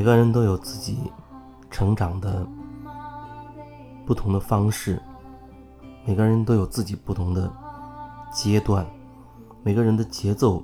每个人都有自己成长的不同的方式，每个人都有自己不同的阶段，每个人的节奏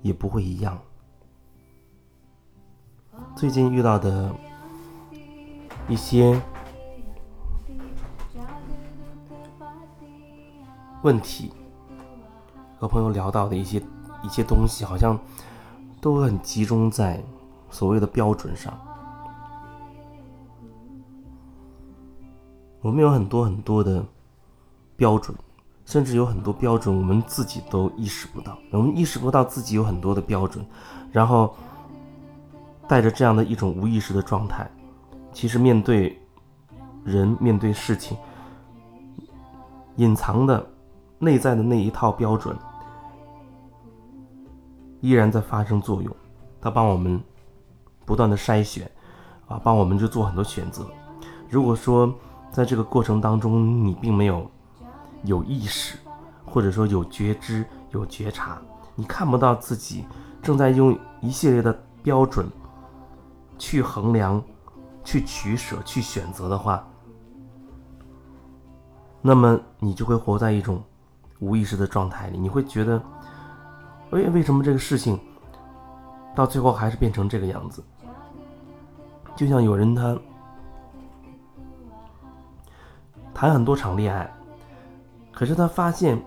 也不会一样。最近遇到的一些问题，和朋友聊到的一些一些东西，好像都很集中在所谓的标准上。我们有很多很多的标准，甚至有很多标准我们自己都意识不到。我们意识不到自己有很多的标准，然后带着这样的一种无意识的状态，其实面对人、面对事情，隐藏的。内在的那一套标准依然在发生作用，它帮我们不断的筛选，啊，帮我们就做很多选择。如果说在这个过程当中你并没有有意识，或者说有觉知、有觉察，你看不到自己正在用一系列的标准去衡量、去取舍、去选择的话，那么你就会活在一种。无意识的状态里，你会觉得，为为什么这个事情到最后还是变成这个样子？就像有人他谈很多场恋爱，可是他发现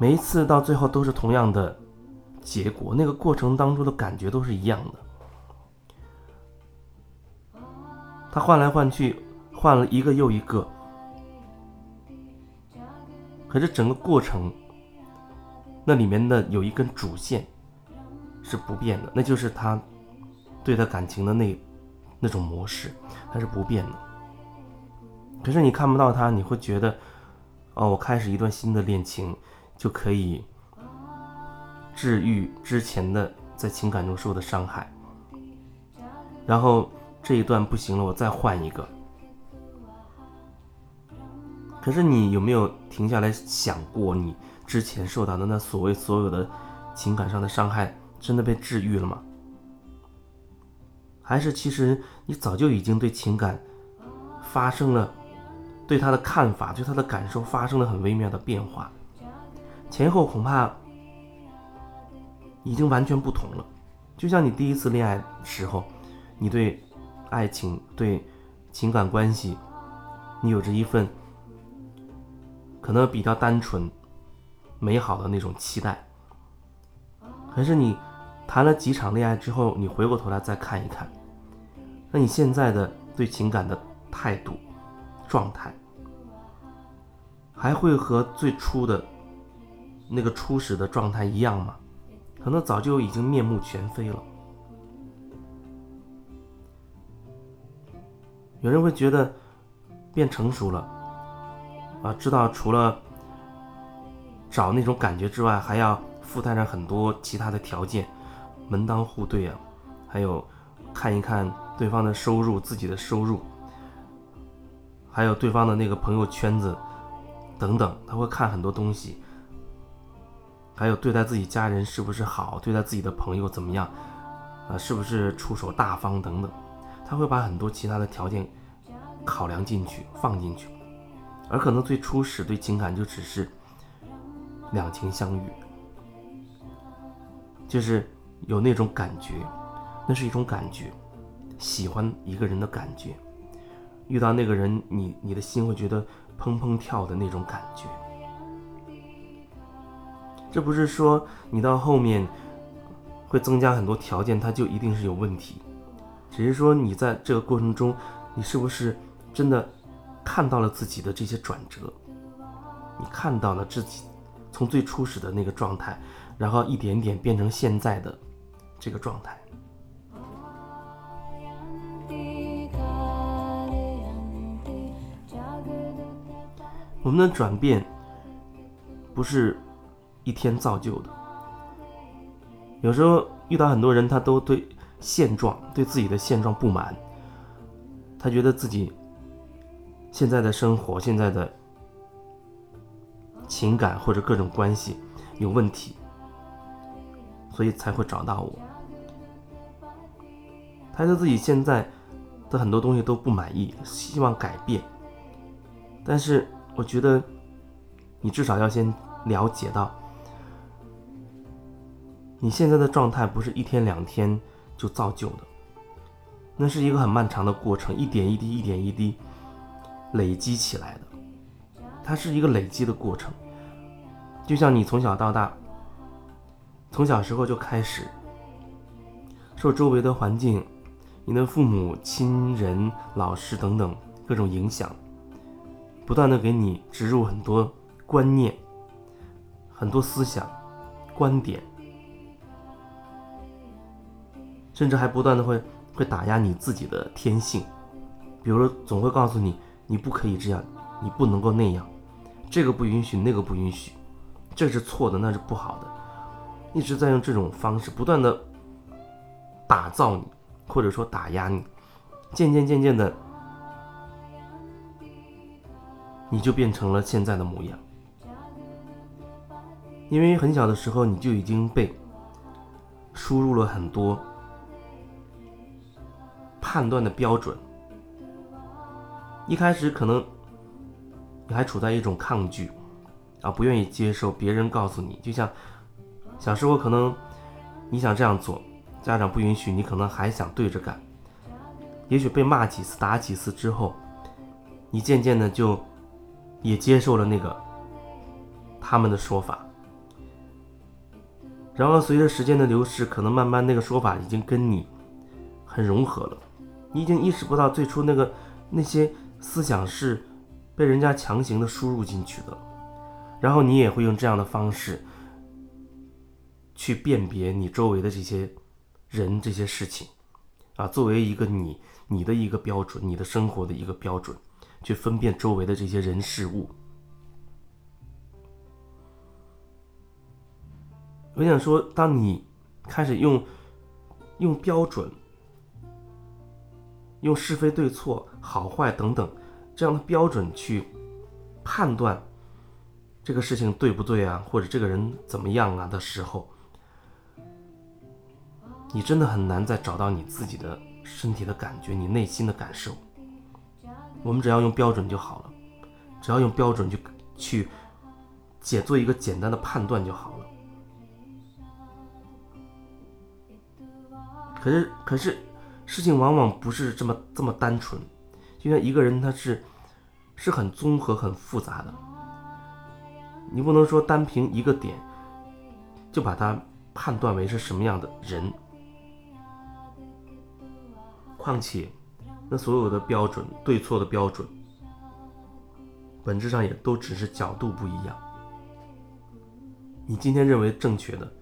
每一次到最后都是同样的结果，那个过程当中的感觉都是一样的。他换来换去，换了一个又一个。可是整个过程，那里面的有一根主线是不变的，那就是他对他感情的那那种模式，它是不变的。可是你看不到他，你会觉得，哦，我开始一段新的恋情就可以治愈之前的在情感中受的伤害，然后这一段不行了，我再换一个。可是你有没有停下来想过，你之前受到的那所谓所有的情感上的伤害，真的被治愈了吗？还是其实你早就已经对情感发生了，对他的看法，对他的感受发生了很微妙的变化，前后恐怕已经完全不同了。就像你第一次恋爱时候，你对爱情、对情感关系，你有着一份。可能比较单纯、美好的那种期待。可是你谈了几场恋爱之后，你回过头来再看一看，那你现在的对情感的态度、状态，还会和最初的那个初始的状态一样吗？可能早就已经面目全非了。有人会觉得变成熟了。啊，知道除了找那种感觉之外，还要附带上很多其他的条件，门当户对啊，还有看一看对方的收入、自己的收入，还有对方的那个朋友圈子等等，他会看很多东西，还有对待自己家人是不是好，对待自己的朋友怎么样，啊，是不是出手大方等等，他会把很多其他的条件考量进去，放进去。而可能最初始对情感就只是两情相悦，就是有那种感觉，那是一种感觉，喜欢一个人的感觉，遇到那个人，你你的心会觉得砰砰跳的那种感觉。这不是说你到后面会增加很多条件，它就一定是有问题，只是说你在这个过程中，你是不是真的？看到了自己的这些转折，你看到了自己从最初始的那个状态，然后一点点变成现在的这个状态。我们的转变不是一天造就的，有时候遇到很多人，他都对现状、对自己的现状不满，他觉得自己。现在的生活，现在的情感或者各种关系有问题，所以才会找到我。他对自己现在的很多东西都不满意，希望改变。但是我觉得，你至少要先了解到，你现在的状态不是一天两天就造就的，那是一个很漫长的过程，一点一滴，一点一滴累积起来的。它是一个累积的过程，就像你从小到大，从小时候就开始受周围的环境、你的父母亲人、老师等等各种影响，不断的给你植入很多观念、很多思想、观点，甚至还不断的会会打压你自己的天性，比如总会告诉你你不可以这样，你不能够那样。这个不允许，那个不允许，这是错的，那是不好的，一直在用这种方式不断的打造你，或者说打压你，渐渐渐渐的，你就变成了现在的模样。因为很小的时候你就已经被输入了很多判断的标准，一开始可能。你还处在一种抗拒，啊，不愿意接受别人告诉你，就像小时候可能你想这样做，家长不允许，你可能还想对着干。也许被骂几次、打几次之后，你渐渐的就也接受了那个他们的说法。然后随着时间的流逝，可能慢慢那个说法已经跟你很融合了，你已经意识不到最初那个那些思想是。被人家强行的输入进去的，然后你也会用这样的方式去辨别你周围的这些人、这些事情，啊，作为一个你你的一个标准，你的生活的一个标准，去分辨周围的这些人事物。我想说，当你开始用用标准、用是非对错、好坏等等。这样的标准去判断这个事情对不对啊，或者这个人怎么样啊的时候，你真的很难再找到你自己的身体的感觉，你内心的感受。我们只要用标准就好了，只要用标准去去解做一个简单的判断就好了。可是，可是事情往往不是这么这么单纯，就像一个人他是。是很综合、很复杂的，你不能说单凭一个点就把它判断为是什么样的人。况且，那所有的标准、对错的标准，本质上也都只是角度不一样。你今天认为正确的，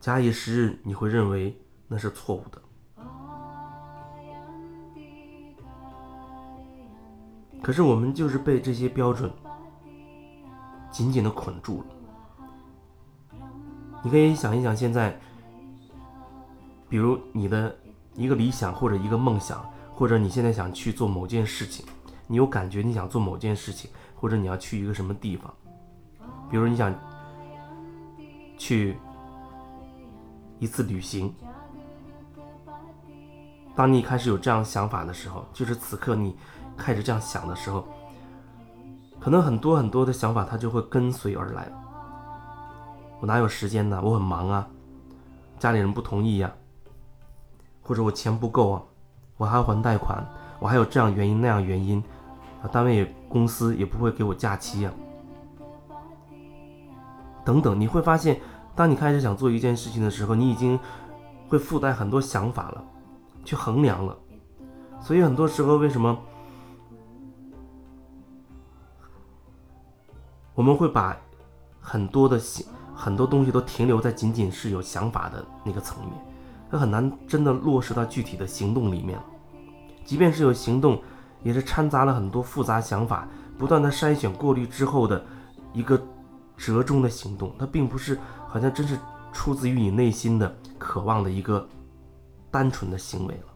假以时日，你会认为那是错误的。可是我们就是被这些标准紧紧的捆住了。你可以想一想，现在，比如你的一个理想或者一个梦想，或者你现在想去做某件事情，你有感觉你想做某件事情，或者你要去一个什么地方，比如你想去一次旅行。当你开始有这样想法的时候，就是此刻你。开始这样想的时候，可能很多很多的想法，它就会跟随而来。我哪有时间呢？我很忙啊，家里人不同意呀，或者我钱不够啊，我还要还贷款，我还有这样原因那样原因，啊，单位也公司也不会给我假期呀，等等。你会发现，当你开始想做一件事情的时候，你已经会附带很多想法了，去衡量了。所以很多时候，为什么？我们会把很多的很多东西都停留在仅仅是有想法的那个层面，它很难真的落实到具体的行动里面。即便是有行动，也是掺杂了很多复杂想法，不断的筛选过滤之后的一个折中的行动。它并不是好像真是出自于你内心的渴望的一个单纯的行为了。